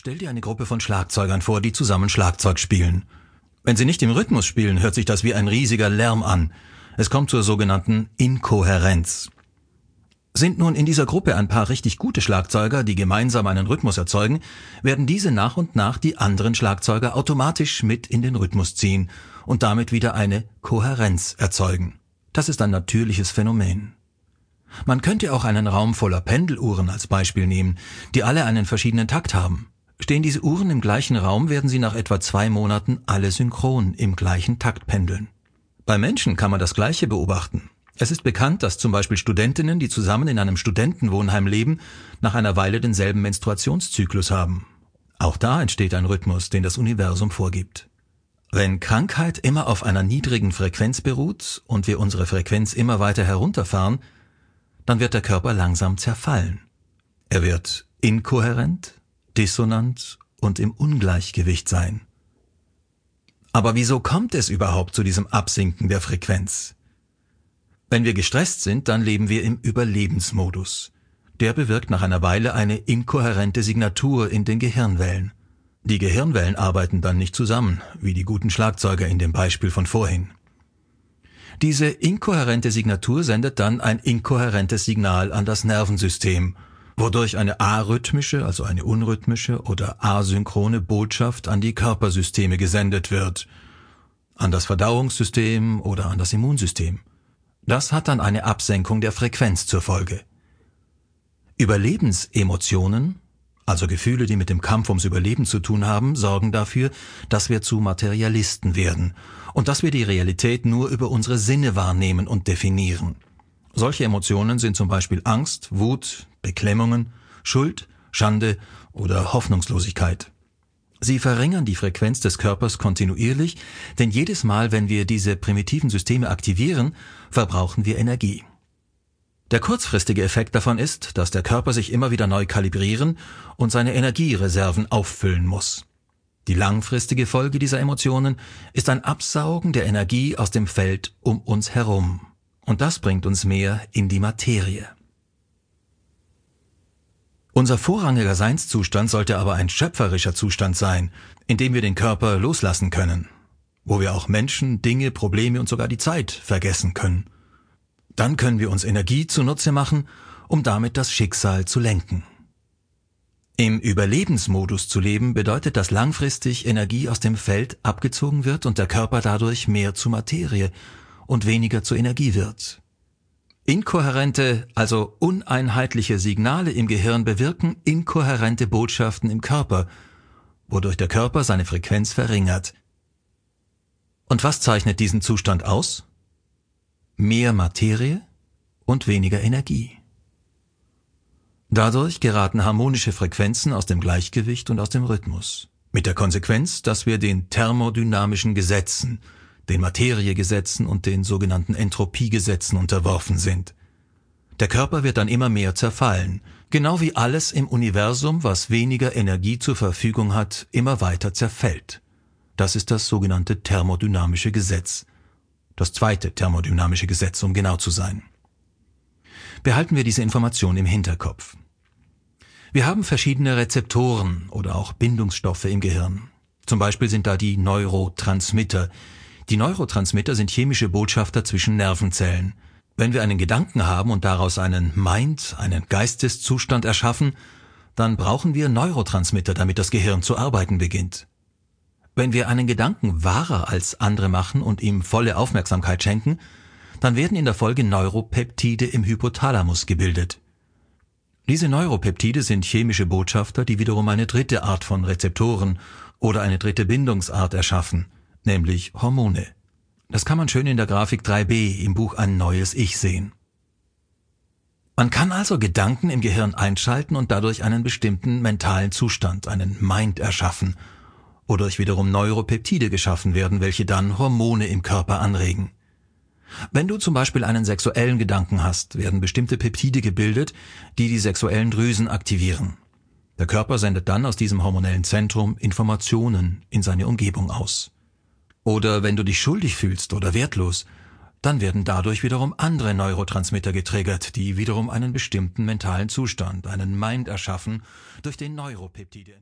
Stell dir eine Gruppe von Schlagzeugern vor, die zusammen Schlagzeug spielen. Wenn sie nicht im Rhythmus spielen, hört sich das wie ein riesiger Lärm an. Es kommt zur sogenannten Inkohärenz. Sind nun in dieser Gruppe ein paar richtig gute Schlagzeuger, die gemeinsam einen Rhythmus erzeugen, werden diese nach und nach die anderen Schlagzeuger automatisch mit in den Rhythmus ziehen und damit wieder eine Kohärenz erzeugen. Das ist ein natürliches Phänomen. Man könnte auch einen Raum voller Pendeluhren als Beispiel nehmen, die alle einen verschiedenen Takt haben. Stehen diese Uhren im gleichen Raum, werden sie nach etwa zwei Monaten alle synchron im gleichen Takt pendeln. Bei Menschen kann man das Gleiche beobachten. Es ist bekannt, dass zum Beispiel Studentinnen, die zusammen in einem Studentenwohnheim leben, nach einer Weile denselben Menstruationszyklus haben. Auch da entsteht ein Rhythmus, den das Universum vorgibt. Wenn Krankheit immer auf einer niedrigen Frequenz beruht und wir unsere Frequenz immer weiter herunterfahren, dann wird der Körper langsam zerfallen. Er wird inkohärent, dissonant und im Ungleichgewicht sein. Aber wieso kommt es überhaupt zu diesem Absinken der Frequenz? Wenn wir gestresst sind, dann leben wir im Überlebensmodus. Der bewirkt nach einer Weile eine inkohärente Signatur in den Gehirnwellen. Die Gehirnwellen arbeiten dann nicht zusammen, wie die guten Schlagzeuger in dem Beispiel von vorhin. Diese inkohärente Signatur sendet dann ein inkohärentes Signal an das Nervensystem wodurch eine arrhythmische, also eine unrhythmische oder asynchrone Botschaft an die Körpersysteme gesendet wird, an das Verdauungssystem oder an das Immunsystem. Das hat dann eine Absenkung der Frequenz zur Folge. Überlebensemotionen, also Gefühle, die mit dem Kampf ums Überleben zu tun haben, sorgen dafür, dass wir zu Materialisten werden und dass wir die Realität nur über unsere Sinne wahrnehmen und definieren. Solche Emotionen sind zum Beispiel Angst, Wut, Beklemmungen, Schuld, Schande oder Hoffnungslosigkeit. Sie verringern die Frequenz des Körpers kontinuierlich, denn jedes Mal, wenn wir diese primitiven Systeme aktivieren, verbrauchen wir Energie. Der kurzfristige Effekt davon ist, dass der Körper sich immer wieder neu kalibrieren und seine Energiereserven auffüllen muss. Die langfristige Folge dieser Emotionen ist ein Absaugen der Energie aus dem Feld um uns herum. Und das bringt uns mehr in die Materie. Unser vorrangiger Seinszustand sollte aber ein schöpferischer Zustand sein, in dem wir den Körper loslassen können, wo wir auch Menschen, Dinge, Probleme und sogar die Zeit vergessen können. Dann können wir uns Energie zunutze machen, um damit das Schicksal zu lenken. Im Überlebensmodus zu leben bedeutet, dass langfristig Energie aus dem Feld abgezogen wird und der Körper dadurch mehr zu Materie und weniger zur Energie wird. Inkohärente, also uneinheitliche Signale im Gehirn bewirken inkohärente Botschaften im Körper, wodurch der Körper seine Frequenz verringert. Und was zeichnet diesen Zustand aus? Mehr Materie und weniger Energie. Dadurch geraten harmonische Frequenzen aus dem Gleichgewicht und aus dem Rhythmus. Mit der Konsequenz, dass wir den thermodynamischen Gesetzen, den Materiegesetzen und den sogenannten Entropiegesetzen unterworfen sind. Der Körper wird dann immer mehr zerfallen, genau wie alles im Universum, was weniger Energie zur Verfügung hat, immer weiter zerfällt. Das ist das sogenannte thermodynamische Gesetz. Das zweite thermodynamische Gesetz, um genau zu sein. Behalten wir diese Information im Hinterkopf. Wir haben verschiedene Rezeptoren oder auch Bindungsstoffe im Gehirn. Zum Beispiel sind da die Neurotransmitter, die Neurotransmitter sind chemische Botschafter zwischen Nervenzellen. Wenn wir einen Gedanken haben und daraus einen Mind, einen Geisteszustand erschaffen, dann brauchen wir Neurotransmitter, damit das Gehirn zu arbeiten beginnt. Wenn wir einen Gedanken wahrer als andere machen und ihm volle Aufmerksamkeit schenken, dann werden in der Folge Neuropeptide im Hypothalamus gebildet. Diese Neuropeptide sind chemische Botschafter, die wiederum eine dritte Art von Rezeptoren oder eine dritte Bindungsart erschaffen – nämlich Hormone. Das kann man schön in der Grafik 3b im Buch Ein neues Ich sehen. Man kann also Gedanken im Gehirn einschalten und dadurch einen bestimmten mentalen Zustand, einen Mind erschaffen, wodurch wiederum Neuropeptide geschaffen werden, welche dann Hormone im Körper anregen. Wenn du zum Beispiel einen sexuellen Gedanken hast, werden bestimmte Peptide gebildet, die die sexuellen Drüsen aktivieren. Der Körper sendet dann aus diesem hormonellen Zentrum Informationen in seine Umgebung aus. Oder wenn du dich schuldig fühlst oder wertlos, dann werden dadurch wiederum andere Neurotransmitter getriggert, die wiederum einen bestimmten mentalen Zustand, einen Mind erschaffen, durch den Neuropeptide